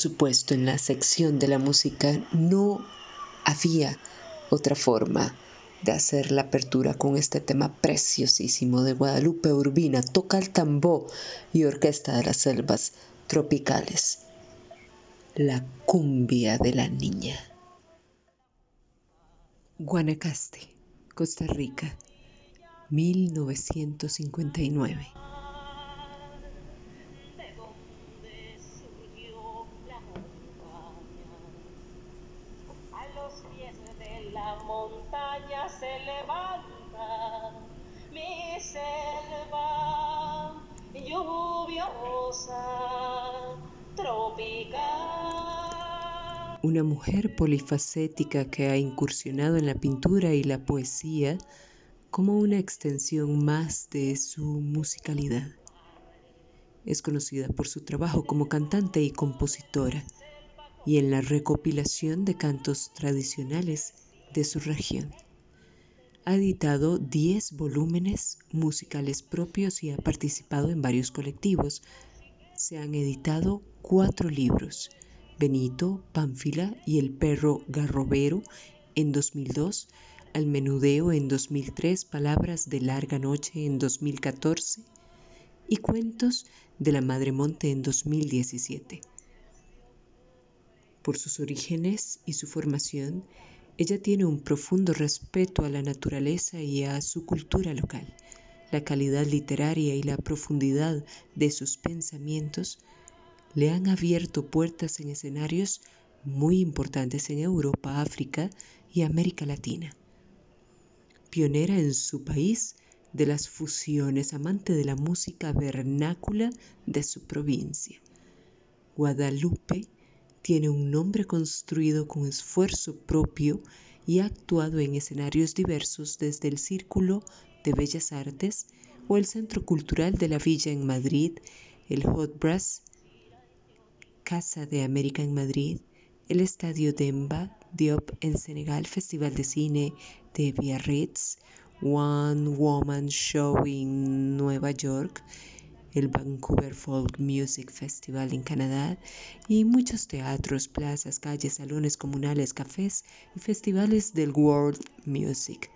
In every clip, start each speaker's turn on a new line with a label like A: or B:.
A: Supuesto, en la sección de la música no había otra forma de hacer la apertura con este tema preciosísimo de Guadalupe Urbina, toca el tambor y orquesta de las selvas tropicales, la cumbia de la niña. Guanacaste, Costa Rica, 1959. Una mujer polifacética que ha incursionado en la pintura y la poesía como una extensión más de su musicalidad. Es conocida por su trabajo como cantante y compositora y en la recopilación de cantos tradicionales de su región. Ha editado 10 volúmenes musicales propios y ha participado en varios colectivos. Se han editado cuatro libros, Benito, Pánfila y el perro garrobero en 2002, Al menudeo en 2003, Palabras de larga noche en 2014 y Cuentos de la Madre Monte en 2017. Por sus orígenes y su formación, ella tiene un profundo respeto a la naturaleza y a su cultura local. La calidad literaria y la profundidad de sus pensamientos le han abierto puertas en escenarios muy importantes en Europa, África y América Latina. Pionera en su país de las fusiones, amante de la música vernácula de su provincia. Guadalupe tiene un nombre construido con esfuerzo propio y ha actuado en escenarios diversos desde el Círculo de Bellas Artes o el Centro Cultural de la Villa en Madrid, el Hot Brass, Casa de América en Madrid, el Estadio Demba Diop en Senegal, Festival de Cine de Biarritz, One Woman Show en Nueva York, el Vancouver Folk Music Festival en Canadá y muchos teatros, plazas, calles, salones comunales, cafés y festivales del World Music.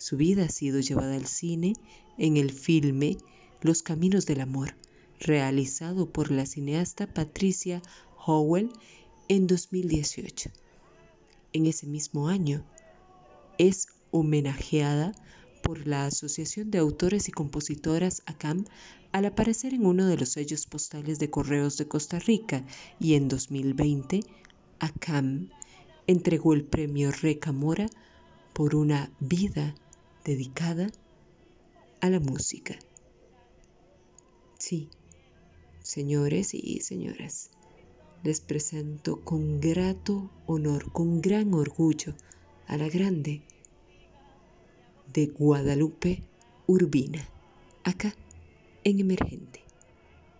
A: Su vida ha sido llevada al cine en el filme Los Caminos del Amor, realizado por la cineasta Patricia Howell en 2018. En ese mismo año es homenajeada por la Asociación de Autores y Compositoras ACAM al aparecer en uno de los sellos postales de correos de Costa Rica y en 2020 ACAM entregó el premio Recamora por una vida dedicada a la música. Sí, señores y señoras, les presento con grato honor, con gran orgullo a la grande de Guadalupe Urbina, acá en Emergente.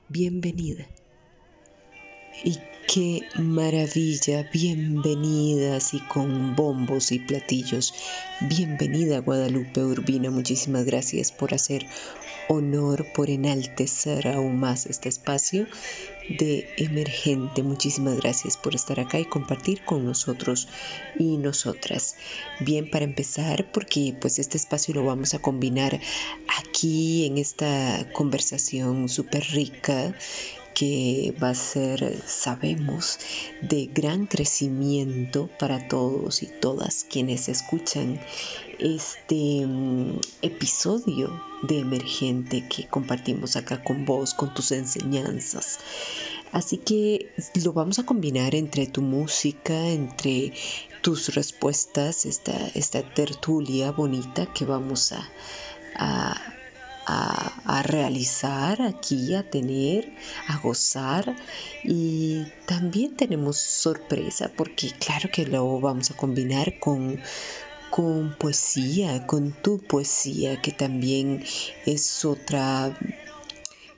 A: Bienvenida. Y qué maravilla, bienvenidas y con bombos y platillos. Bienvenida Guadalupe Urbina, muchísimas gracias por hacer honor, por enaltecer aún más este espacio de emergente. Muchísimas gracias por estar acá y compartir con nosotros y nosotras. Bien, para empezar, porque pues este espacio lo vamos a combinar aquí en esta conversación súper rica que va a ser, sabemos, de gran crecimiento para todos y todas quienes escuchan este mm, episodio de Emergente que compartimos acá con vos, con tus enseñanzas. Así que lo vamos a combinar entre tu música, entre tus respuestas, esta, esta tertulia bonita que vamos a, a a, realizar aquí, a tener, a gozar. Y también tenemos sorpresa porque claro que lo vamos a combinar con, con poesía, con tu poesía, que también es otra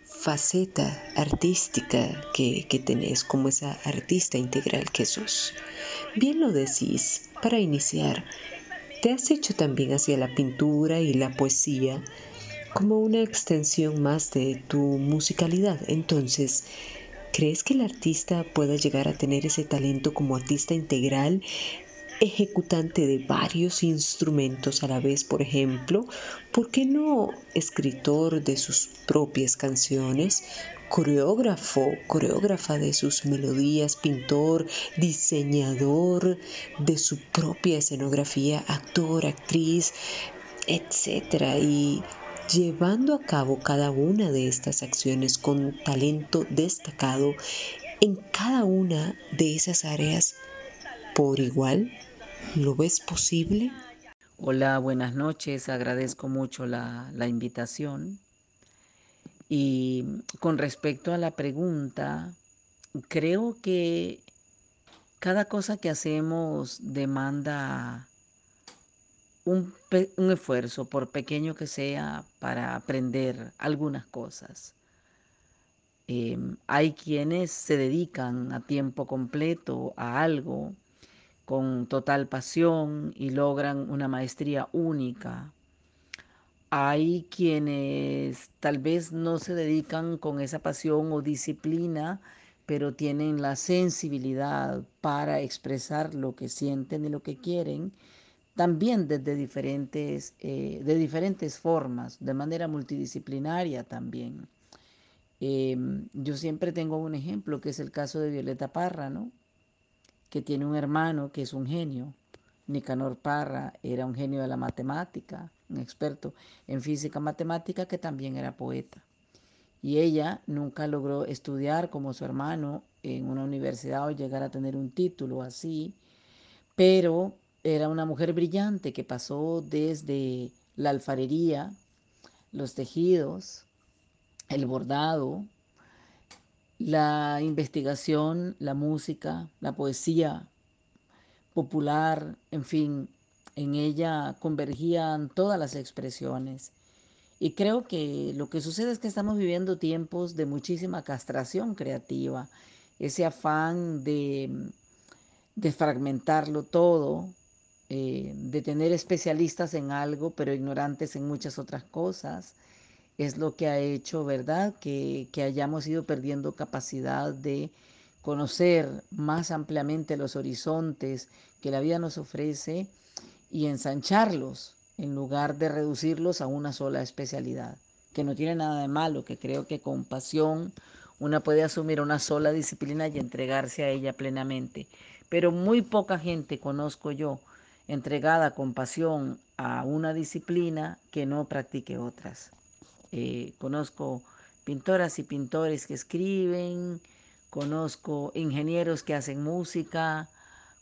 A: faceta artística que, que tenés como esa artista integral que sos. Bien lo decís, para iniciar, te has hecho también hacia la pintura y la poesía como una extensión más de tu musicalidad. Entonces, ¿crees que el artista pueda llegar a tener ese talento como artista integral ejecutante de varios instrumentos a la vez, por ejemplo, ¿por qué no escritor de sus propias canciones, coreógrafo, coreógrafa de sus melodías, pintor, diseñador de su propia escenografía, actor, actriz, etcétera, y llevando a cabo cada una de estas acciones con talento destacado en cada una de esas áreas por igual? ¿Lo ves posible?
B: Hola, buenas noches. Agradezco mucho la, la, invitación. Y con respecto a la pregunta, creo que cada cosa que hacemos demanda un, un esfuerzo, por pequeño que sea, para aprender algunas cosas. Em, hay quienes se dedican a tiempo completo a algo con total pasión y logran una maestría única. Hay quienes tal vez no se dedican con esa pasión o disciplina, pero tienen la sensibilidad para expresar lo que sienten y lo que quieren, también desde diferentes, eh, de diferentes formas, de manera multidisciplinaria también. Em, yo siempre tengo un ejemplo que es el caso de Violeta Parra, ¿no? que tiene un hermano que es un genio. Nicanor Parra era un genio de la matemática, un experto en física matemática que también era poeta. Y ella nunca logró estudiar como su hermano en una universidad o llegar a tener un título así, pero era una mujer brillante que pasó desde la alfarería, los tejidos, el bordado, la investigación, la música, la poesía popular, en fin, en ella convergían todas las expresiones. Y creo que lo que sucede es que estamos viviendo tiempos de muchísima castración creativa, ese afán de, de fragmentarlo todo, eh, de tener especialistas en algo, pero ignorantes en muchas otras cosas, es lo que ha hecho, ¿verdad? Que, que hayamos ido perdiendo capacidad de conocer más ampliamente los horizontes que la vida nos ofrece y ensancharlos en lugar de reducirlos a una sola especialidad, que no tiene nada de malo, que creo que con pasión una puede asumir una sola disciplina y entregarse a ella plenamente. Pero muy poca gente conozco yo entregada con pasión a una disciplina que no practique otras. Eh, conozco pintoras y pintores que escriben, conozco ingenieros que hacen música,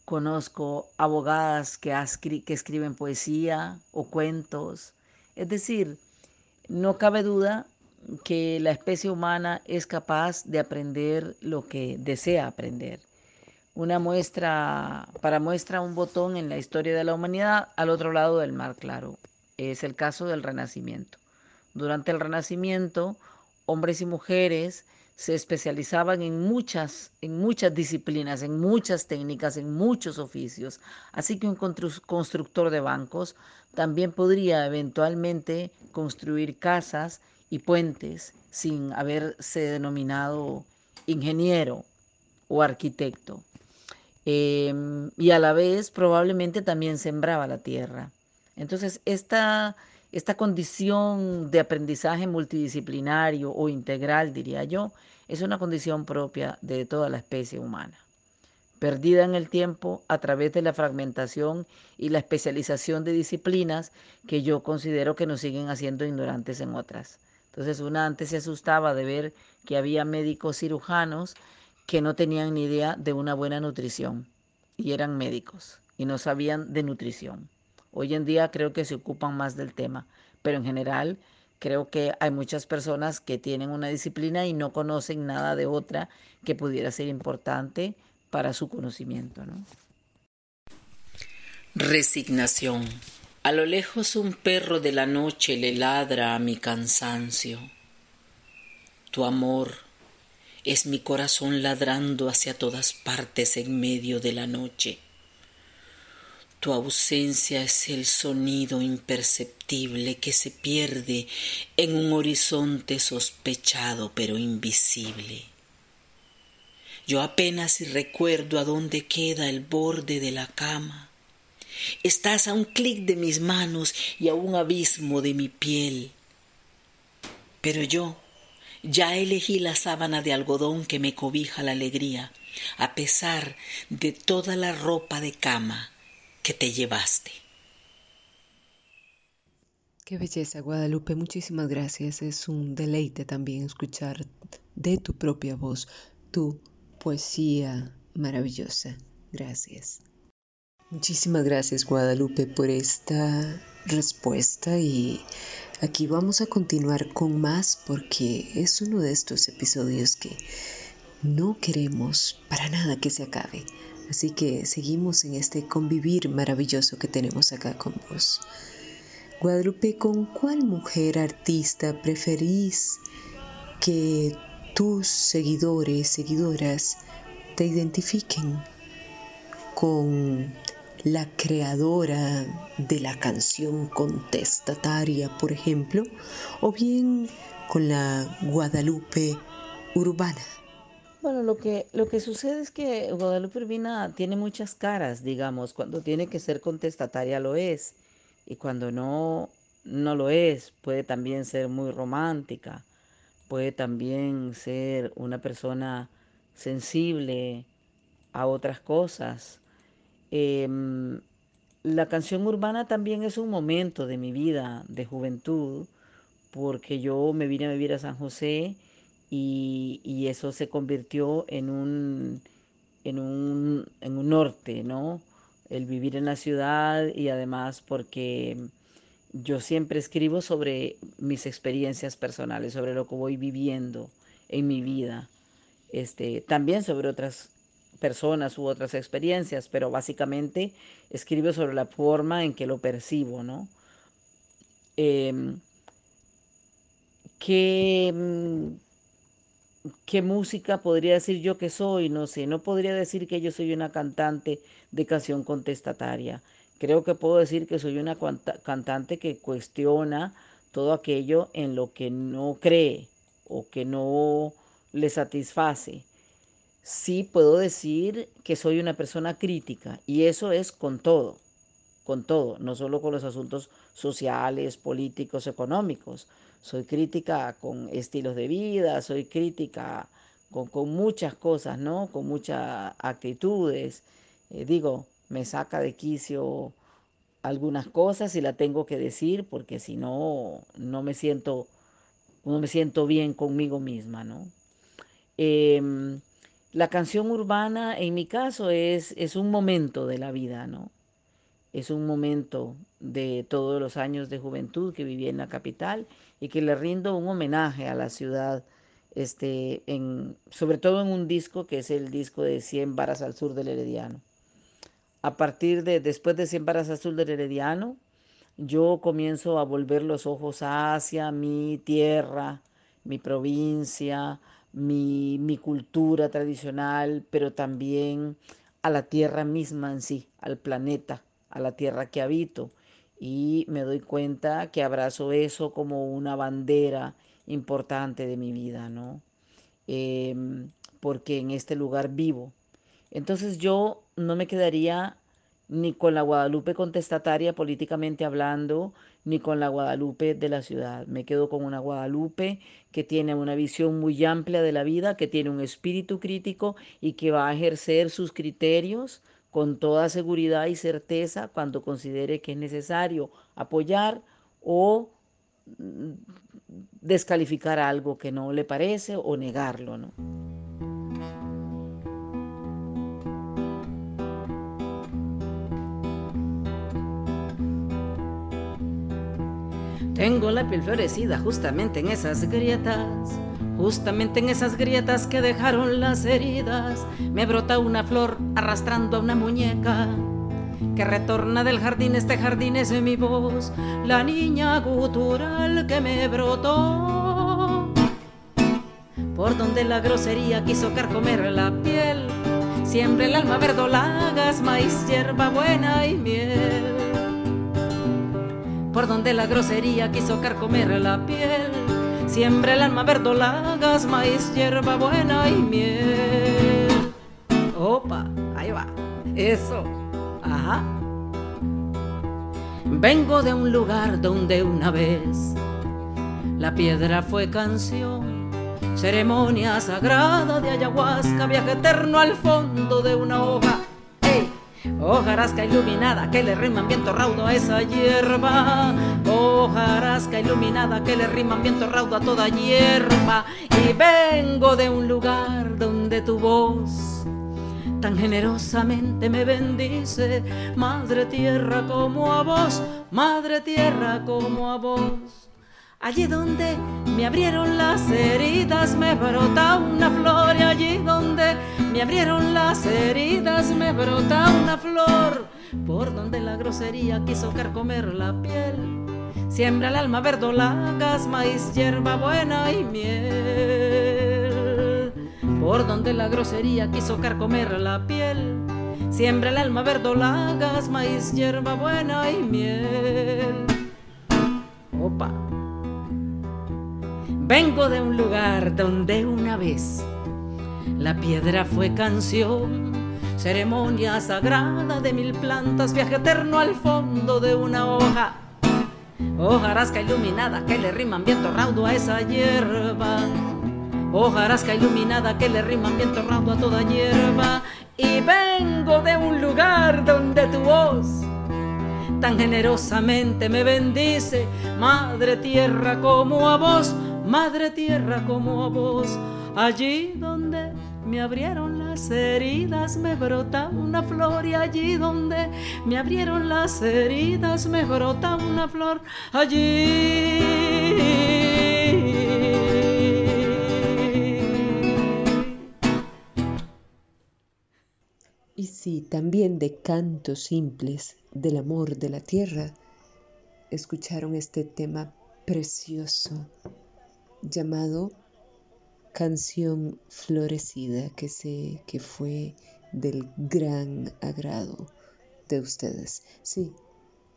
B: conozco abogadas que, que escriben poesía o cuentos. Es decir, no cabe duda que la especie humana es capaz de aprender lo que desea aprender. Una muestra, para muestra un botón en la historia de la humanidad al otro lado del mar, claro. Es el caso del Renacimiento. Durante el Renacimiento, hombres y mujeres se especializaban en muchas, en muchas disciplinas, en muchas técnicas, en muchos oficios. Así que un constructor de bancos también podría eventualmente construir casas y puentes sin haberse denominado ingeniero o arquitecto. Em, y a la vez probablemente también sembraba la tierra. Entonces, esta esta condición de aprendizaje multidisciplinario o integral, diría yo, es una condición propia de toda la especie humana, perdida en el tiempo a través de la fragmentación y la especialización de disciplinas que yo considero que nos siguen haciendo ignorantes en otras. Entonces una antes se asustaba de ver que había médicos cirujanos que no tenían ni idea de una buena nutrición y eran médicos y no sabían de nutrición. Hoy en día creo que se ocupan más del tema, pero en general creo que hay muchas personas que tienen una disciplina y no conocen nada de otra que pudiera ser importante para su conocimiento. ¿no?
C: Resignación. A lo lejos un perro de la noche le ladra a mi cansancio. Tu amor es mi corazón ladrando hacia todas partes en medio de la noche. Tu ausencia es el sonido imperceptible que se pierde en un horizonte sospechado pero invisible. Yo apenas recuerdo a dónde queda el borde de la cama. Estás a un clic de mis manos y a un abismo de mi piel. Pero yo ya elegí la sábana de algodón que me cobija la alegría, a pesar de toda la ropa de cama que te llevaste.
A: Qué belleza, Guadalupe. Muchísimas gracias. Es un deleite también escuchar de tu propia voz tu poesía maravillosa. Gracias. Muchísimas gracias, Guadalupe, por esta respuesta y aquí vamos a continuar con más porque es uno de estos episodios que no queremos para nada que se acabe. Así que seguimos en este convivir maravilloso que tenemos acá con vos. Guadalupe, ¿con cuál mujer artista preferís que tus seguidores, seguidoras te identifiquen con la creadora de la canción contestataria, por ejemplo, o bien con la Guadalupe urbana?
B: Bueno, lo que, lo que sucede es que Guadalupe Urbina tiene muchas caras, digamos, cuando tiene que ser contestataria lo es, y cuando no, no lo es, puede también ser muy romántica, puede también ser una persona sensible a otras cosas. Em, la canción urbana también es un momento de mi vida de juventud, porque yo me vine a vivir a San José y, eso se convirtió en un, en un, en un norte, ¿no? El vivir en la ciudad y además porque yo siempre escribo sobre mis experiencias personales, sobre lo que voy viviendo en mi vida, este, también sobre otras personas u otras experiencias, pero básicamente escribo sobre la forma en que lo percibo, ¿no? Em, ¿qué, mm, ¿Qué música podría decir yo que soy? No sé, no podría decir que yo soy una cantante de canción contestataria. Creo que puedo decir que soy una cantante que cuestiona todo aquello en lo que no cree o que no le satisface. Sí puedo decir que soy una persona crítica y eso es con todo, con todo, no solo con los asuntos sociales, políticos, económicos soy crítica con estilos de vida, soy crítica con, muchas cosas, ¿no? Con muchas actitudes. Eh, digo, me saca de quicio algunas cosas y la tengo que decir porque si no, no me siento, no me siento bien conmigo misma, ¿no? Em, la canción urbana, en mi caso, es, es un momento de la vida, ¿no? Es un momento de todos los años de juventud que viví en la capital y que le rindo un homenaje a la ciudad, este, en, sobre todo en un disco que es el disco de 100 varas al sur del Herediano. A partir de, después de 100 varas al sur del Herediano, yo comienzo a volver los ojos hacia mi tierra, mi provincia, mi, mi cultura tradicional, pero también a la tierra misma en sí, al planeta, a la tierra que habito y me doy cuenta que abrazo eso como una bandera importante de mi vida, ¿no? Em, porque en este lugar vivo. Entonces yo no me quedaría ni con la Guadalupe contestataria políticamente hablando, ni con la Guadalupe de la ciudad. Me quedo con una Guadalupe que tiene una visión muy amplia de la vida, que tiene un espíritu crítico y que va a ejercer sus criterios con toda seguridad y certeza cuando considere que es necesario apoyar o mm, descalificar algo que no le parece o negarlo, ¿no?
D: Tengo la piel florecida justamente en esas grietas Justamente en esas grietas que dejaron las heridas, me brota una flor arrastrando a una muñeca que retorna del jardín. Este jardín es mi voz, la niña gutural que me brotó. Por donde la grosería quiso carcomer la piel, siempre el alma verdolagas, maíz, hierba buena y miel. Por donde la grosería quiso carcomer la piel Siempre el alma verdolagas, maíz, hierba buena y miel. Opa, ahí va. Eso. Ajá. Vengo de un lugar donde una vez la piedra fue canción, ceremonia sagrada de ayahuasca, viaje eterno al fondo de una hoja. Hojarasca iluminada que le riman viento raudo a esa hierba. Hojarasca iluminada que le riman viento raudo a toda hierba. Y vengo de un lugar donde tu voz tan generosamente me bendice, Madre Tierra como a vos, Madre Tierra como a vos. Allí donde me abrieron las heridas me brota una flor y allí donde me abrieron las heridas me brota una flor. Por donde la grosería quiso carcomer la piel, siembra el alma verdolagas, maíz, hierba buena y miel. Por donde la grosería quiso carcomer la piel, siembra el alma verdolagas, maíz, hierba buena y miel. Opa. Vengo de un lugar donde una vez la piedra fue canción, ceremonia sagrada de mil plantas, viaje eterno al fondo de una hoja. Hojarasca iluminada que le riman viento raudo a esa hierba. Hojarasca iluminada que le riman viento raudo a toda hierba. Y vengo de un lugar donde tu voz tan generosamente me bendice, Madre Tierra como a vos Madre Tierra como a vos, allí donde me abrieron las heridas me brota una flor. Y allí donde me abrieron las heridas me brota una flor. Allí.
A: Y sí, también de cantos simples del amor de la tierra, escucharon este tema precioso llamado Canción Florecida, que sé que fue del gran agrado de ustedes. Sí,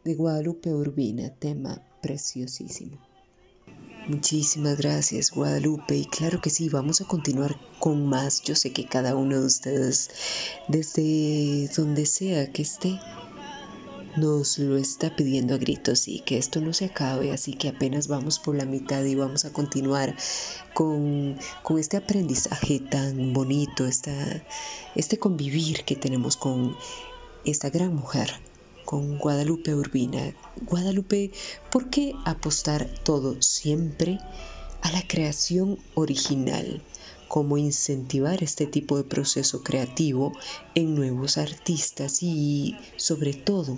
A: de Guadalupe Urbina, tema preciosísimo. Muchísimas gracias Guadalupe y claro que sí, vamos a continuar con más. Yo sé que cada uno de ustedes, desde donde sea que esté, nos lo está pidiendo a gritos y que esto no se acabe, así que apenas vamos por la mitad y vamos a continuar con, este aprendizaje tan bonito, este convivir que tenemos con esta gran mujer, con Guadalupe Urbina. Guadalupe, ¿por qué apostar todo siempre a la creación original? Cómo incentivar este tipo de proceso creativo en nuevos artistas y sobre todo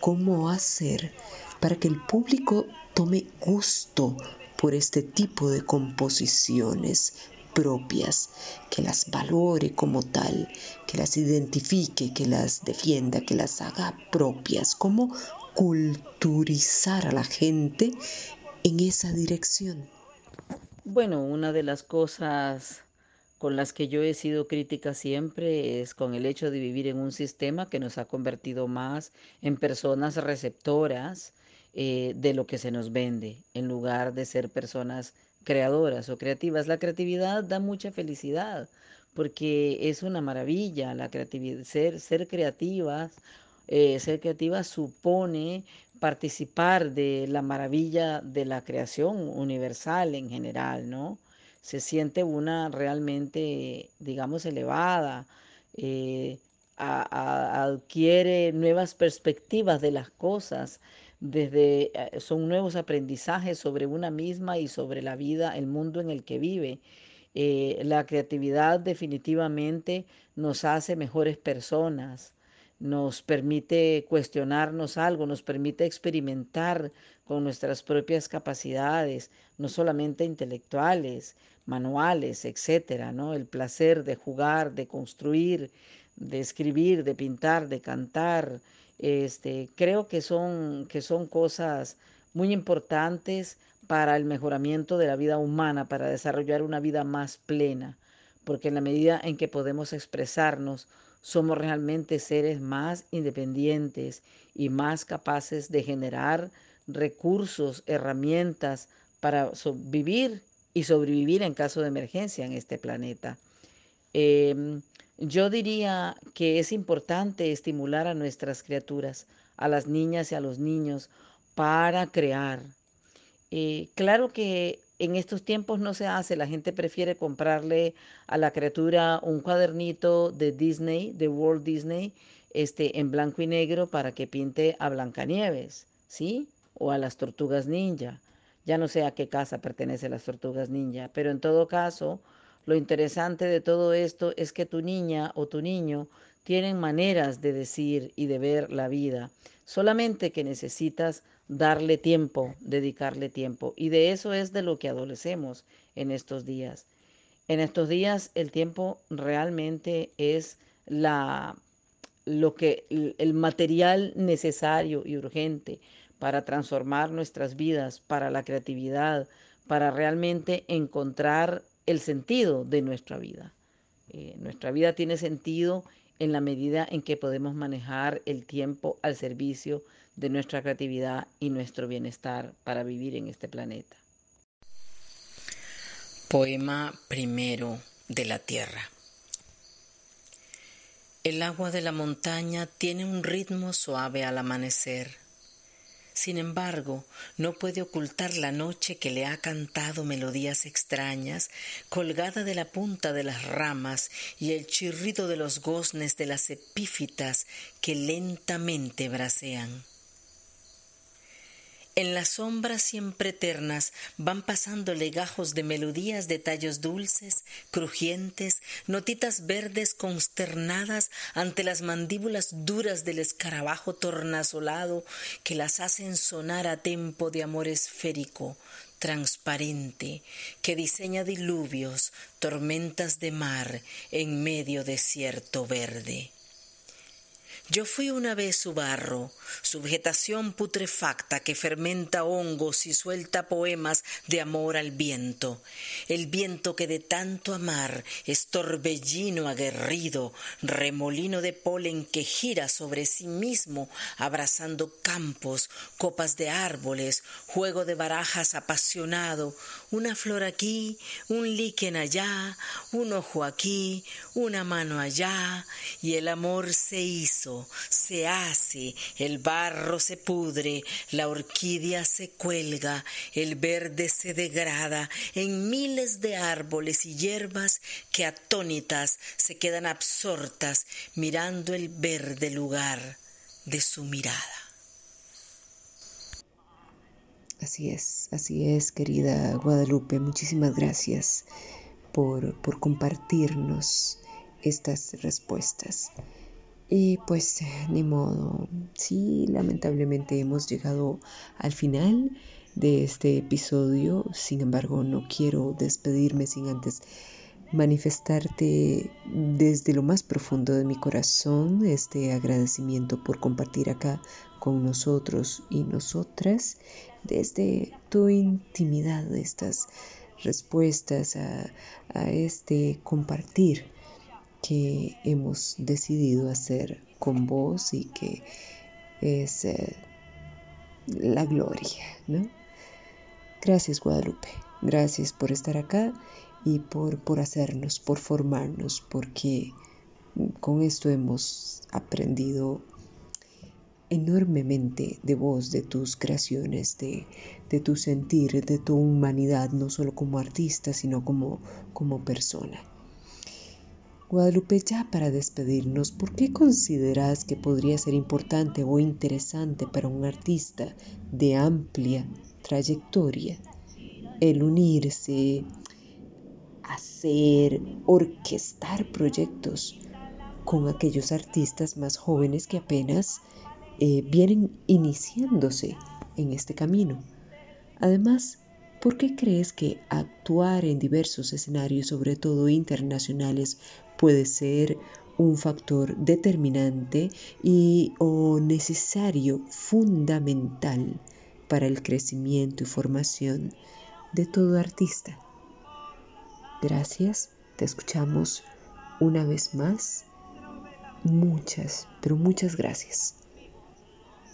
A: cómo hacer para que el público tome gusto por este tipo de composiciones propias, que las valore como tal, que las identifique, que las defienda, que las haga propias, cómo culturizar a la gente en esa dirección.
B: Bueno, una de las cosas con las que yo he sido crítica siempre es con el hecho de vivir en un sistema que nos ha convertido más en personas receptoras eh, de lo que se nos vende, en lugar de ser personas creadoras o creativas. La creatividad da mucha felicidad porque es una maravilla la creatividad, ser, ser creativas. Eh, ser creativa supone participar de la maravilla de la creación universal en general, ¿no? Se siente una realmente, digamos, elevada, eh, adquiere nuevas perspectivas de las cosas, desde, eh, son nuevos aprendizajes sobre una misma y sobre la vida, el mundo en el que vive. Eh, la creatividad definitivamente nos hace mejores personas, nos permite cuestionarnos algo, nos permite experimentar con nuestras propias capacidades, no solamente intelectuales, manuales, etcétera, ¿no? El placer de jugar, de construir, de escribir, de pintar, de cantar, este, creo que son, que son cosas muy importantes para el mejoramiento de la vida humana, para desarrollar una vida más plena, porque en la medida en que podemos expresarnos, somos realmente seres más independientes y más capaces de generar recursos, herramientas para vivir y sobrevivir en caso de emergencia en este planeta. Em, yo diría que es importante estimular a nuestras criaturas a las niñas y a los niños para crear. Eh, claro que en estos tiempos no se hace, la gente prefiere comprarle a la criatura un cuadernito de Disney, de Walt Disney, este, en blanco y negro para que pinte a Blancanieves, ¿sí? O a las tortugas ninja. Ya no sé a qué casa pertenece las tortugas ninja, pero en todo caso, lo interesante de todo esto es que tu niña o tu niño tienen maneras de decir y de ver la vida, solamente que necesitas darle tiempo, dedicarle tiempo. Y de eso es de lo que adolecemos en estos días. En estos días el tiempo realmente es la lo que el material necesario y urgente para transformar nuestras vidas, para la creatividad, para realmente encontrar el sentido de nuestra vida. Eh, nuestra vida tiene sentido en la medida en que podemos manejar el tiempo al servicio de nuestra creatividad y nuestro bienestar para vivir en este planeta.
C: Poema primero de la Tierra. El agua de la montaña tiene un ritmo suave al amanecer. Sin embargo, no puede ocultar la noche que le ha cantado melodías extrañas, colgada de la punta de las ramas y el chirrido de los goznes de las epífitas que lentamente bracean. En las sombras siempre eternas van pasando legajos de melodías de tallos dulces, crujientes, notitas verdes consternadas ante las mandíbulas duras del escarabajo tornasolado que las hacen sonar a tempo de amor esférico, transparente, que diseña diluvios, tormentas de mar en medio desierto verde. Yo fui una vez su barro, su vegetación putrefacta que fermenta hongos y suelta poemas de amor al viento, el viento que de tanto amar es torbellino aguerrido, remolino de polen que gira sobre sí mismo, abrazando campos, copas de árboles, juego de barajas apasionado, una flor aquí, un líquen allá, un ojo aquí, una mano allá, y el amor se hizo, se hace, el barro se pudre, la orquídea se cuelga, el verde se degrada en miles de árboles y hierbas que atónitas se quedan absortas mirando el verde lugar de su mirada.
A: Así es, así es, querida Guadalupe. Muchísimas gracias por, por compartirnos estas respuestas. Y pues ni modo, sí, lamentablemente hemos llegado al final de este episodio, sin embargo no quiero despedirme sin antes manifestarte desde lo más profundo de mi corazón este agradecimiento por compartir acá con nosotros y nosotras desde tu intimidad estas respuestas a, a este compartir que hemos decidido hacer con vos y que es eh, la gloria, ¿no? Gracias Guadalupe, gracias por estar acá y por, por hacernos, por formarnos, porque con esto hemos aprendido enormemente de vos, de tus creaciones, de, de, tu sentir, de tu humanidad, no solo como artista, sino como, como persona. Guadalupe, ya para despedirnos, ¿por qué consideras que podría ser importante o interesante para un artista de amplia trayectoria el unirse, hacer, orquestar proyectos con aquellos artistas más jóvenes que apenas eh, vienen iniciándose en este camino? Además, ¿por qué crees que actuar en diversos escenarios, sobre todo internacionales, puede ser un factor determinante y o necesario, fundamental para el crecimiento y formación de todo artista. Gracias, te escuchamos una vez más. Muchas, pero muchas gracias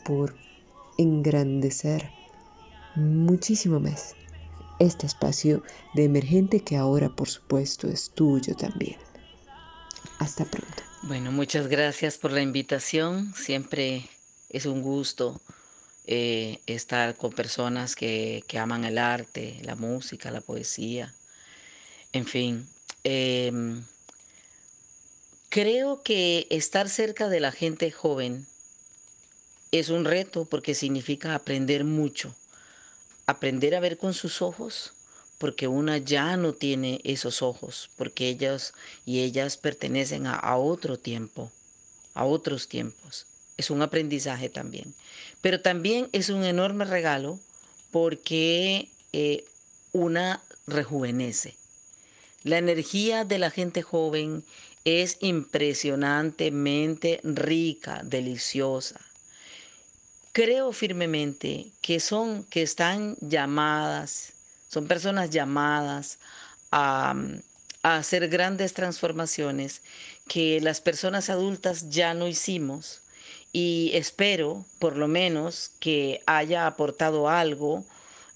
A: por engrandecer muchísimo más este espacio de emergente que ahora por supuesto es tuyo también. Hasta pronto.
B: Bueno, muchas gracias por la invitación. Siempre es un gusto eh, estar con personas que, aman el arte, la música, la poesía, en fin. Em, creo que estar cerca de la gente joven es un reto porque significa aprender mucho, aprender a ver con sus ojos, porque una ya no tiene esos ojos, porque ellos y ellas pertenecen a otro tiempo, a otros tiempos es un aprendizaje también. Pero también es un enorme regalo porque eh, una rejuvenece. La energía de la gente joven es impresionantemente rica, deliciosa. Creo firmemente que son, que están llamadas, son personas llamadas a, a hacer grandes transformaciones que las personas adultas ya no hicimos y espero por lo menos que haya aportado algo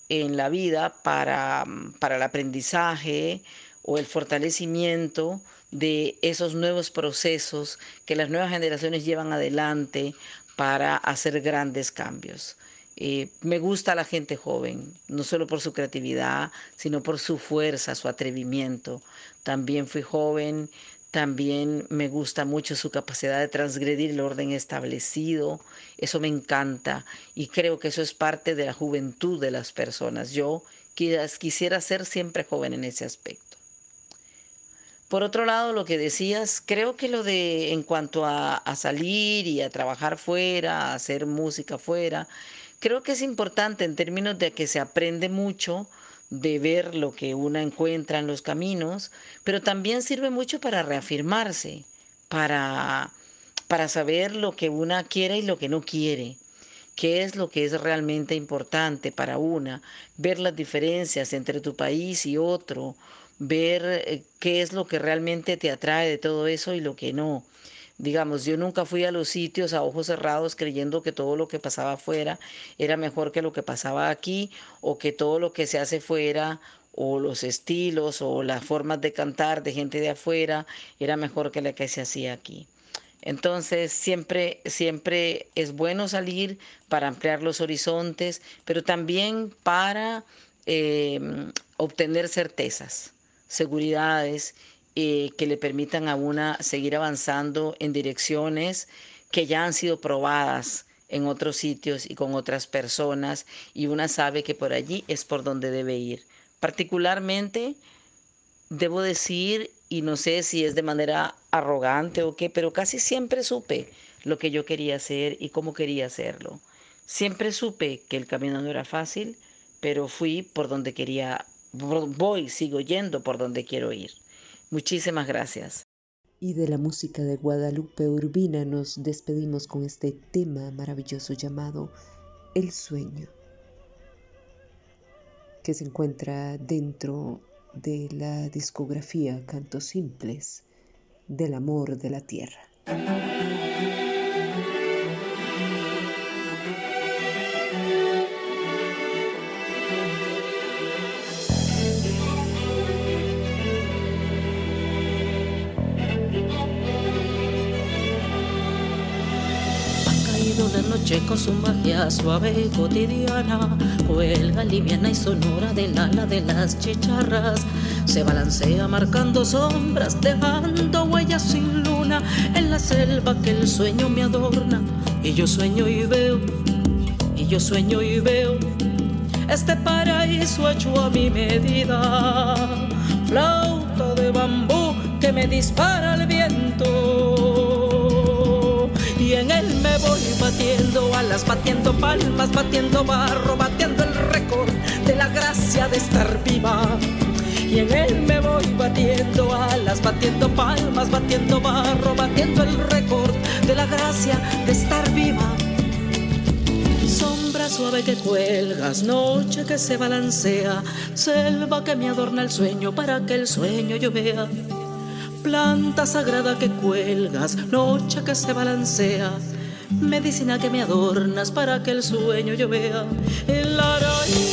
B: en la vida para, para el aprendizaje o el fortalecimiento de esos nuevos procesos que las nuevas generaciones llevan adelante para hacer grandes cambios. Eh, me gusta la gente joven, no solo por su creatividad, sino por su fuerza, su atrevimiento. También fui joven, también me gusta mucho su capacidad de transgredir el orden establecido. Eso me encanta y creo que eso es parte de la juventud de las personas. Yo quisiera ser siempre joven en ese aspecto. Por otro lado, lo que decías, creo que lo de en cuanto a, salir y a trabajar fuera, a hacer música fuera, creo que es importante en términos de que se aprende mucho de ver lo que una encuentra en los caminos, pero también sirve mucho para reafirmarse, para, para saber lo que una quiere y lo que no quiere, qué es lo que es realmente importante para una, ver las diferencias entre tu país y otro, ver eh, qué es lo que realmente te atrae de todo eso y lo que no. Digamos, yo nunca fui a los sitios a ojos cerrados creyendo que todo lo que pasaba afuera era mejor que lo que pasaba aquí o que todo lo que se hace fuera o los estilos o las formas de cantar de gente de afuera era mejor que la que se hacía aquí. Entonces siempre, siempre es bueno salir para ampliar los horizontes, pero también para em, obtener certezas, seguridades eh, que le permitan a una seguir avanzando en direcciones que ya han sido probadas en otros sitios y con otras personas y una sabe que por allí es por donde debe ir. Particularmente, debo decir, y no sé si es de manera arrogante o qué, pero casi siempre supe lo que yo quería hacer y cómo quería hacerlo. Siempre supe que el camino no era fácil, pero fui por donde quería, voy, sigo yendo por donde quiero ir. Muchísimas gracias.
A: Y de la música de Guadalupe Urbina nos despedimos con este tema maravilloso llamado El sueño, que se encuentra dentro de la discografía Cantos Simples del Amor de la Tierra.
D: Con su magia suave cotidiana, cuelga liviana y sonora del ala de las chicharras. Se balancea marcando sombras, dejando huellas sin luna en la selva que el sueño me adorna. Y yo sueño y veo, y yo sueño y veo este paraíso hecho a mi medida. Flauta de bambú que me dispara el viento y en él me voy batiendo alas, batiendo palmas, batiendo barro, batiendo el récord de la gracia de estar viva. Y en él me voy batiendo alas, batiendo palmas, batiendo barro, batiendo el récord de la gracia de estar viva. Sombra suave que cuelgas, noche que se balancea, selva que me adorna el sueño para que el sueño yo planta sagrada que cuelgas, noche que se balancea, medicina que me adornas para que el sueño yo. El
B: su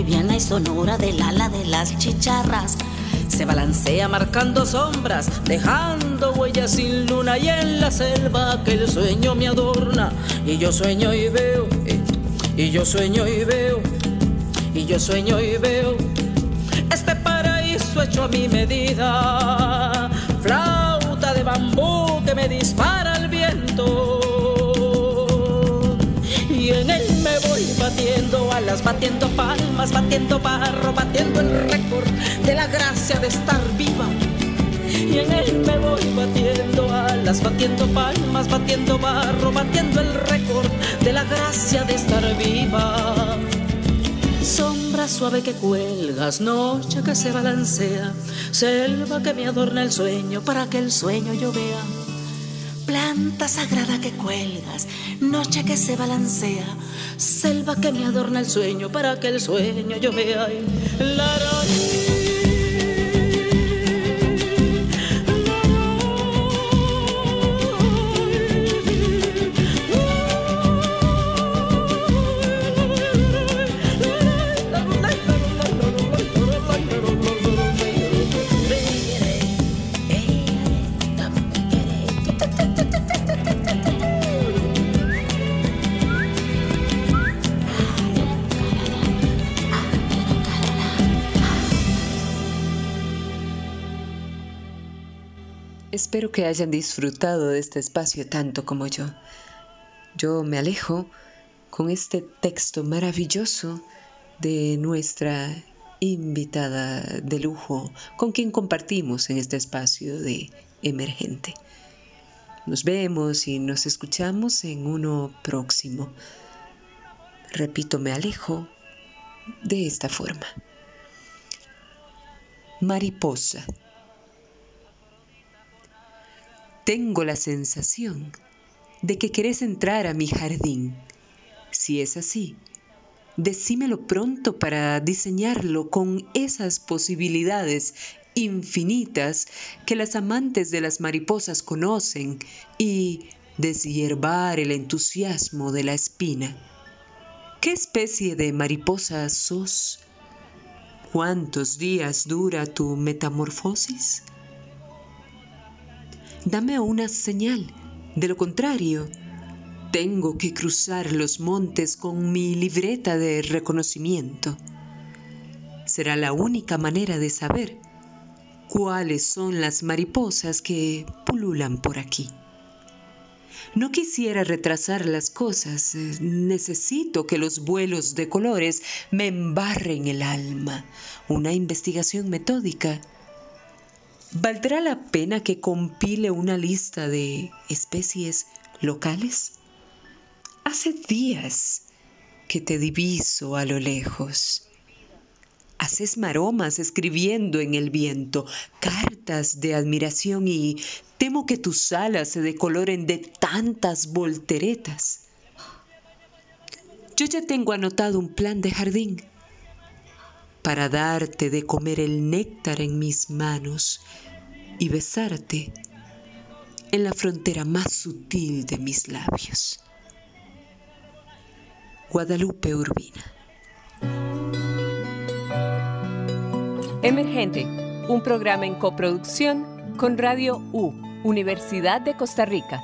B: liviana y sonora del ala de las chicharras. Se balancea marcando sombras, dejando huellas sin luna y en la selva que el sueño me adorna. Y yo sueño y veo, y yo sueño y veo, y yo sueño y veo este paraíso hecho a mi medida. Flauta de bambú que me dispara el viento batiendo alas, batiendo palmas, batiendo barro, batiendo el récord de la gracia de estar viva. Y en él me voy batiendo alas, batiendo palmas, batiendo barro, batiendo el récord de la gracia de estar viva. Sombra suave que cuelgas, noche que se balancea, selva que me adorna el sueño para que el sueño yo vea planta sagrada que cuelgas, noche que se balancea, selva que me adorna el sueño para que el sueño yo vea. La,
A: Espero que hayan disfrutado de este espacio tanto como yo. Yo me alejo con este texto maravilloso de nuestra invitada de lujo con quien compartimos en este espacio de emergente. Nos vemos y nos escuchamos en uno próximo. Repito, me alejo de esta forma. Mariposa. Tengo la sensación de que querés entrar a mi jardín. Si es así, decímelo pronto para diseñarlo con esas posibilidades infinitas que las amantes de las mariposas conocen y deshiervar el entusiasmo de la espina. ¿Qué especie de mariposa sos? ¿Cuántos días dura tu metamorfosis? Dame una señal. De lo contrario, tengo que cruzar los montes con mi libreta de reconocimiento. Será la única manera de saber cuáles son las mariposas que pululan por aquí. No quisiera retrasar las cosas, necesito que los vuelos de colores me embarren el alma. Una investigación metódica ¿Valdrá la pena que compile una lista de especies locales? Hace días que te diviso a lo lejos. Haces maromas escribiendo en el viento, cartas de admiración y temo que tus alas se decoloren de tantas volteretas. Yo ya tengo anotado un plan de jardín para darte de comer el néctar en mis manos y besarte en la frontera más sutil de mis labios. Guadalupe Urbina.
E: Emergente, un programa en coproducción con Radio U, Universidad de Costa Rica